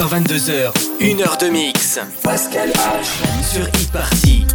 21h22h, 1h de mix. Pascal H. Sur e-party.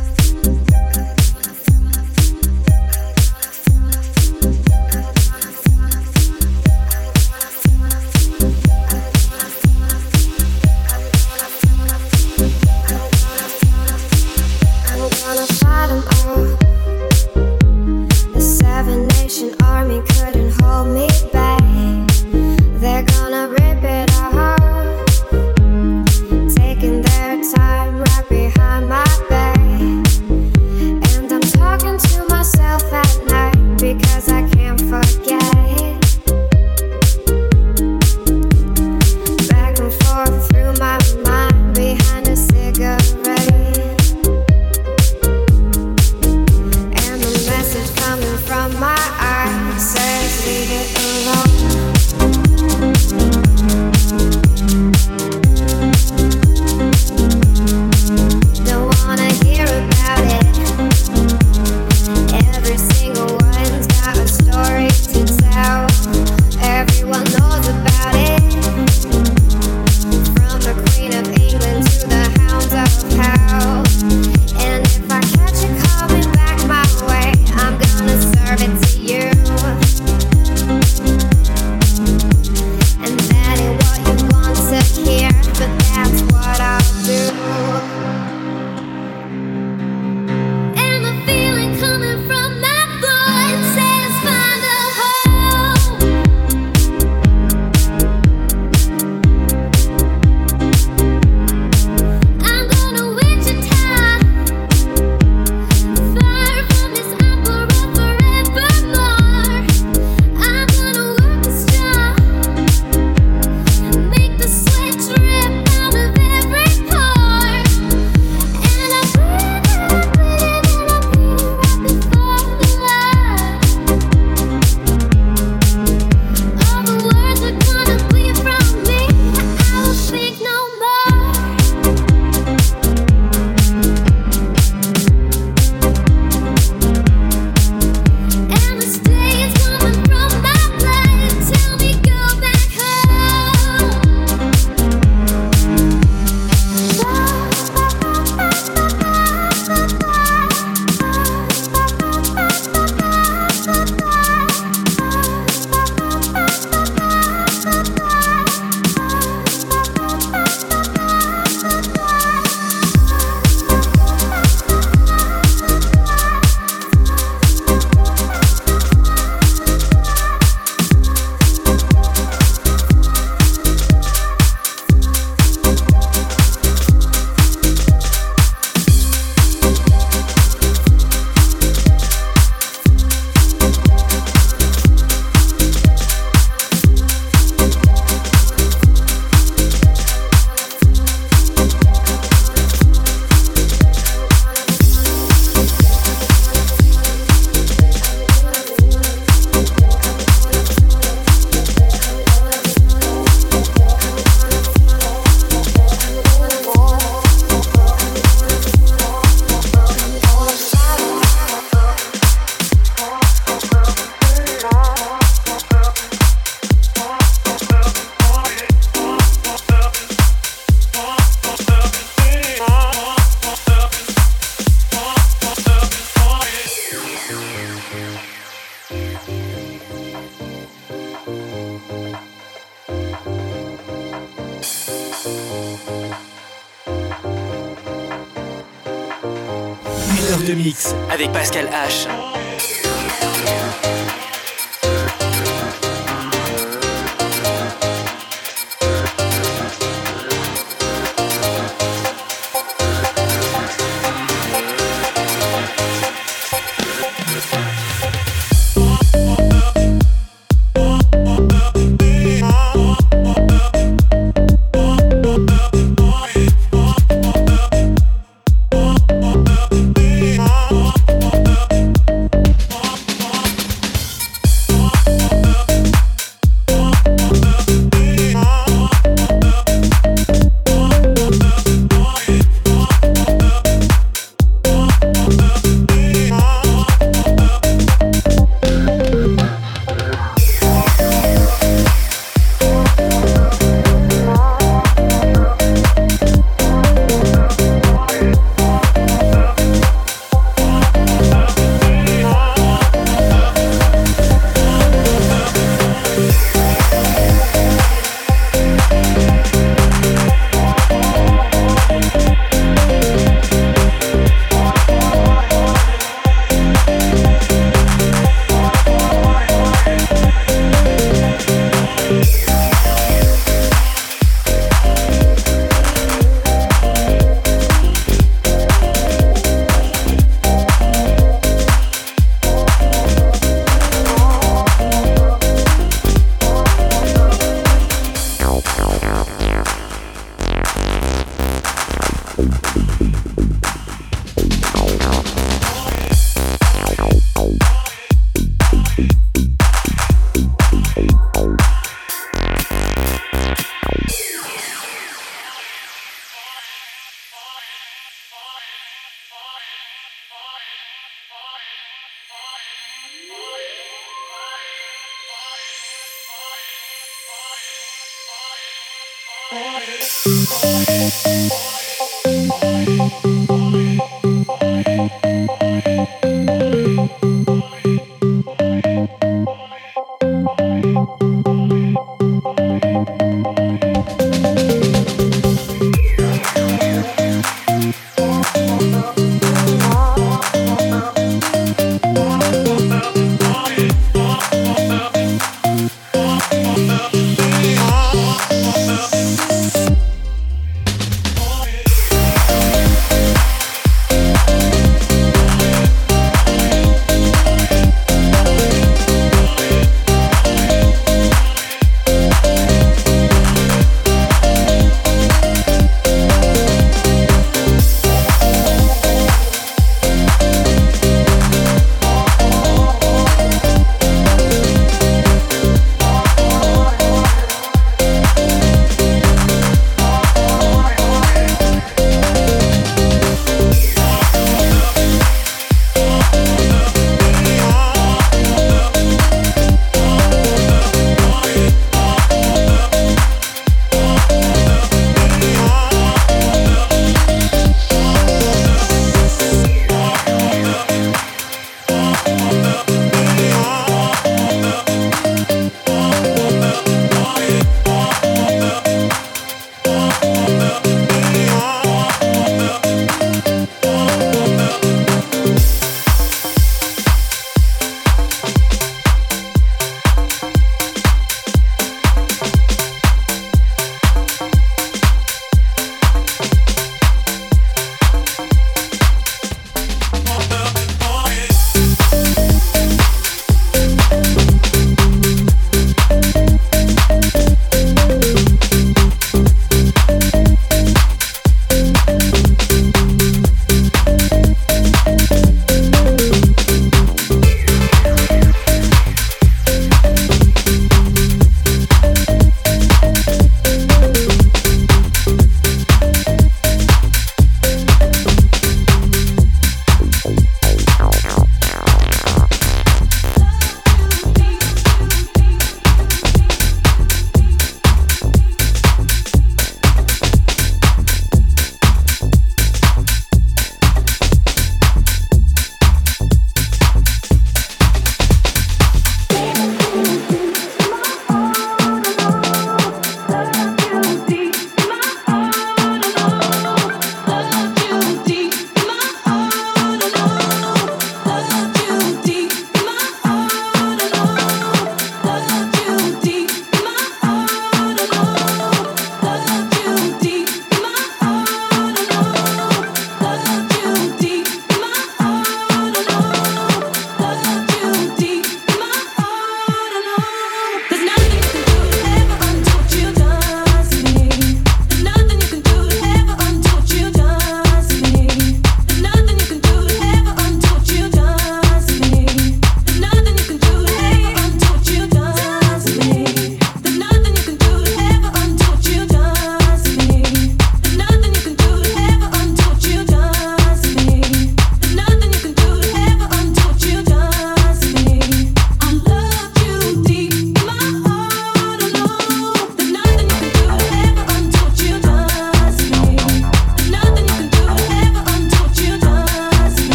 Pascal H.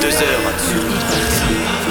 deux heures à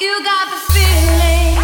You got the feeling.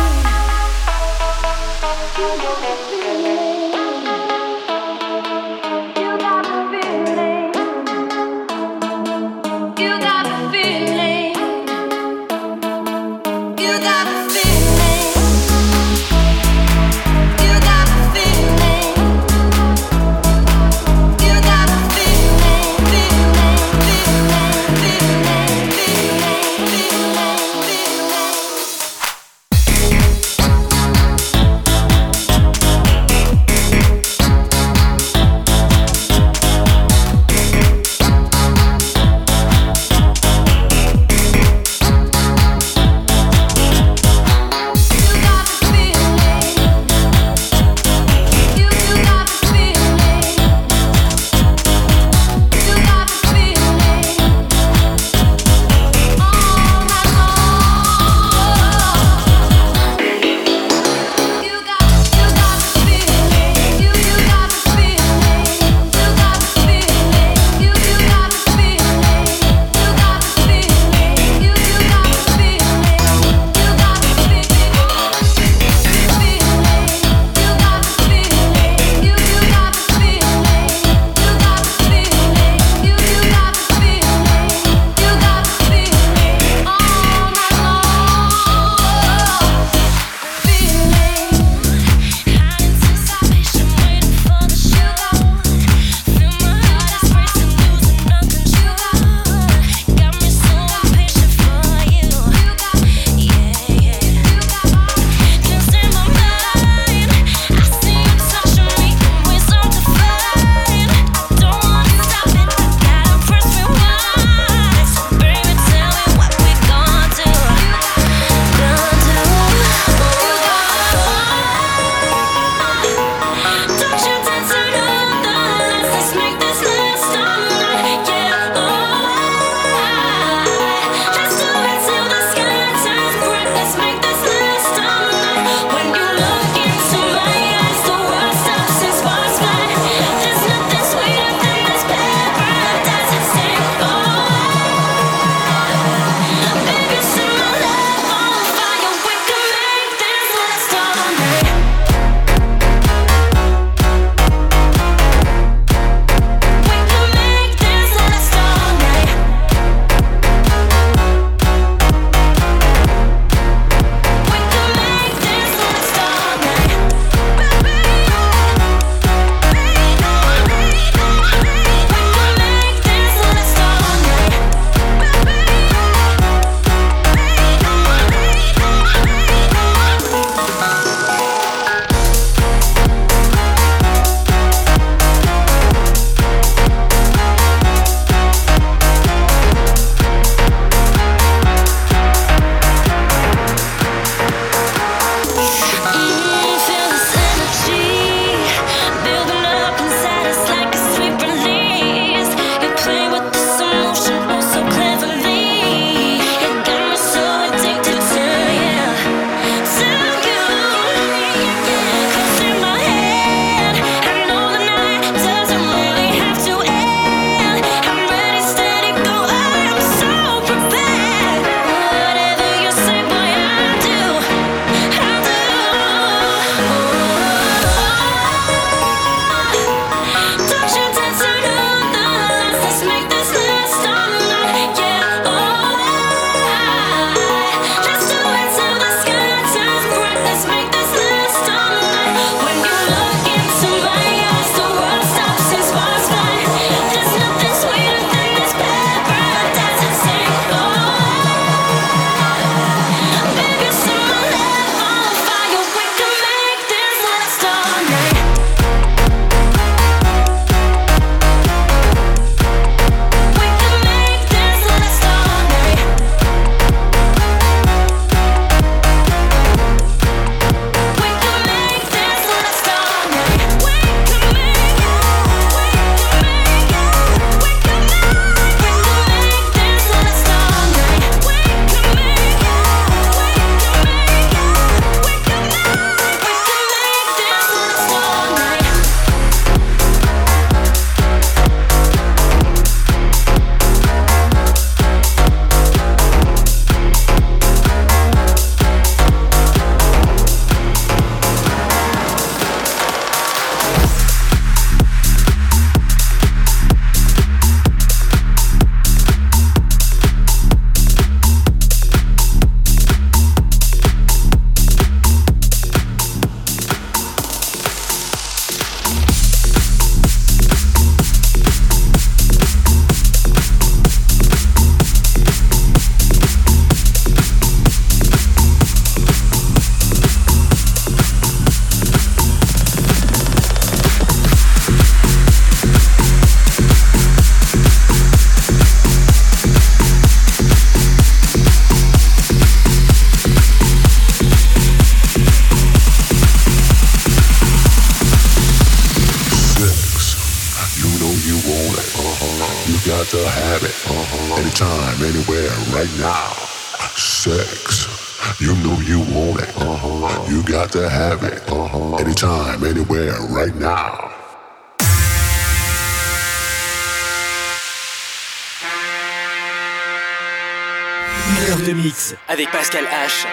Got to have it. Uh-huh. Anytime, anywhere, right now. Sex. You know you want it. Uh-huh. You got to have it. Uh-huh. Anytime, anywhere, right now. Une heure de mix avec Pascal H.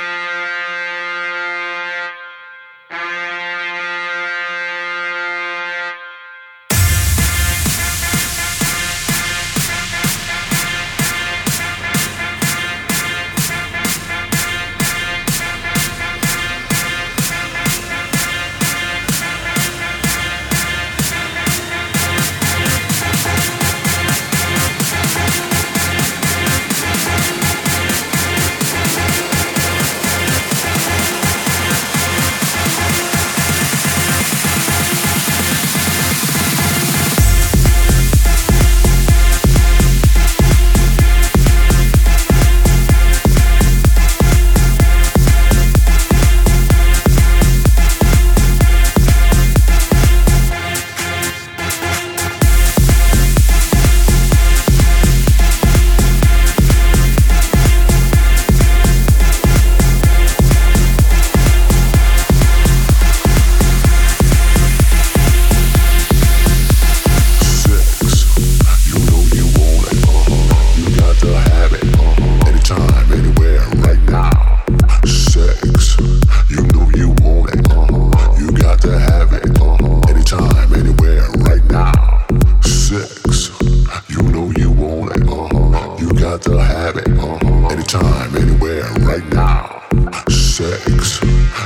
there right now. Sex,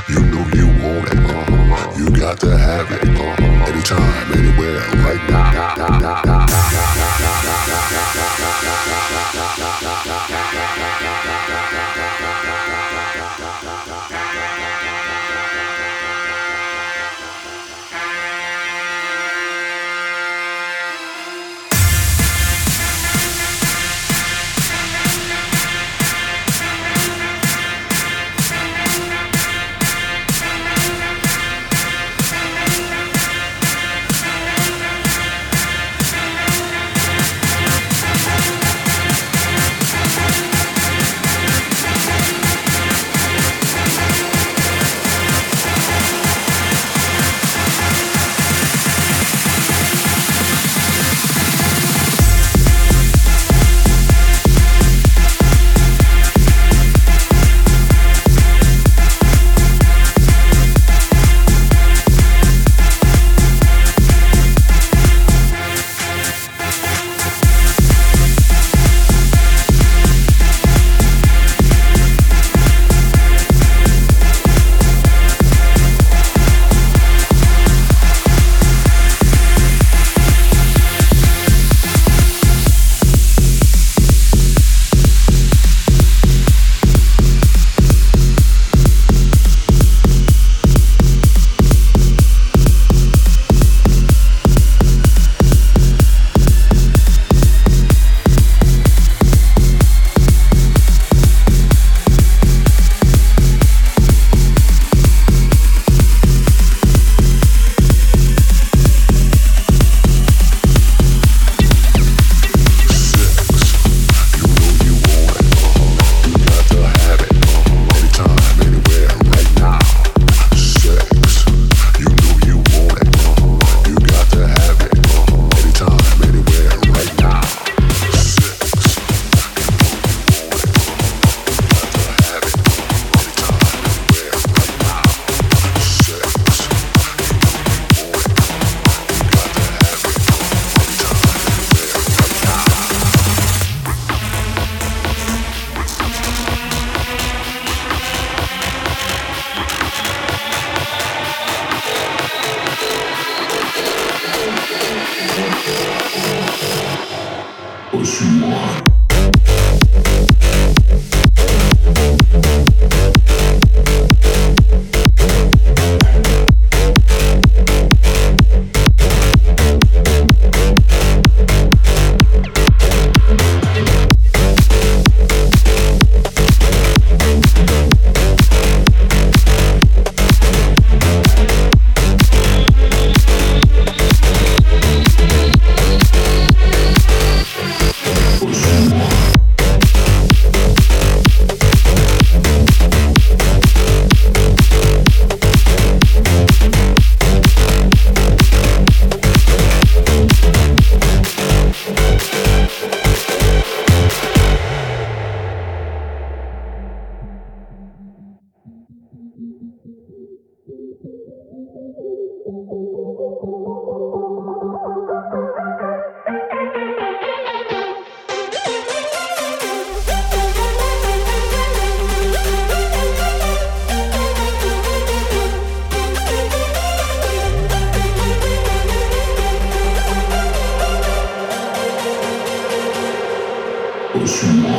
you know you want it. Uh-huh. You got to have it. Uh-huh. Anytime, anywhere, right now. now, now, now. семь.